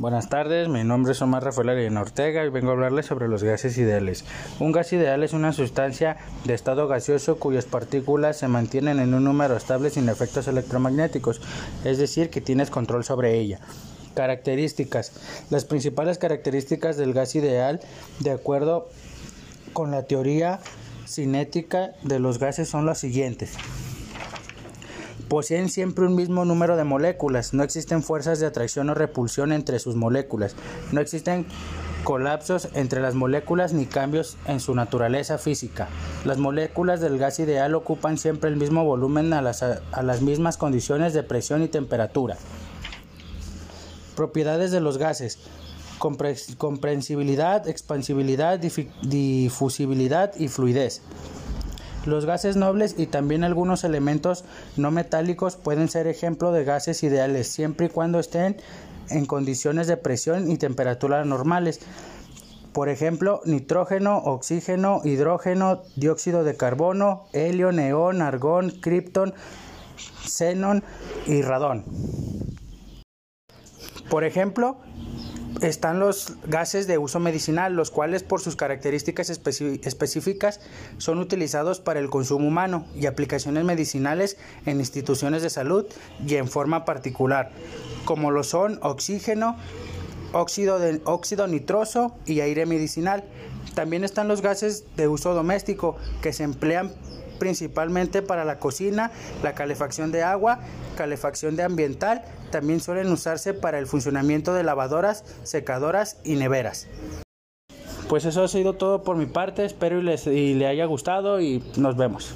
Buenas tardes, mi nombre es Omar Rafael Arena Ortega y vengo a hablarles sobre los gases ideales. Un gas ideal es una sustancia de estado gaseoso cuyas partículas se mantienen en un número estable sin efectos electromagnéticos, es decir, que tienes control sobre ella. Características. Las principales características del gas ideal, de acuerdo con la teoría cinética de los gases, son las siguientes. Poseen siempre un mismo número de moléculas, no existen fuerzas de atracción o repulsión entre sus moléculas, no existen colapsos entre las moléculas ni cambios en su naturaleza física. Las moléculas del gas ideal ocupan siempre el mismo volumen a las, a las mismas condiciones de presión y temperatura. Propiedades de los gases. Comprensibilidad, expansibilidad, difusibilidad y fluidez. Los gases nobles y también algunos elementos no metálicos pueden ser ejemplo de gases ideales siempre y cuando estén en condiciones de presión y temperatura normales. Por ejemplo, nitrógeno, oxígeno, hidrógeno, dióxido de carbono, helio, neón, argón, criptón, xenón y radón. Por ejemplo, están los gases de uso medicinal, los cuales por sus características específicas son utilizados para el consumo humano y aplicaciones medicinales en instituciones de salud y en forma particular, como lo son oxígeno, óxido, de, óxido nitroso y aire medicinal. También están los gases de uso doméstico que se emplean principalmente para la cocina, la calefacción de agua, calefacción de ambiental, también suelen usarse para el funcionamiento de lavadoras, secadoras y neveras. Pues eso ha sido todo por mi parte, espero y les y le haya gustado y nos vemos.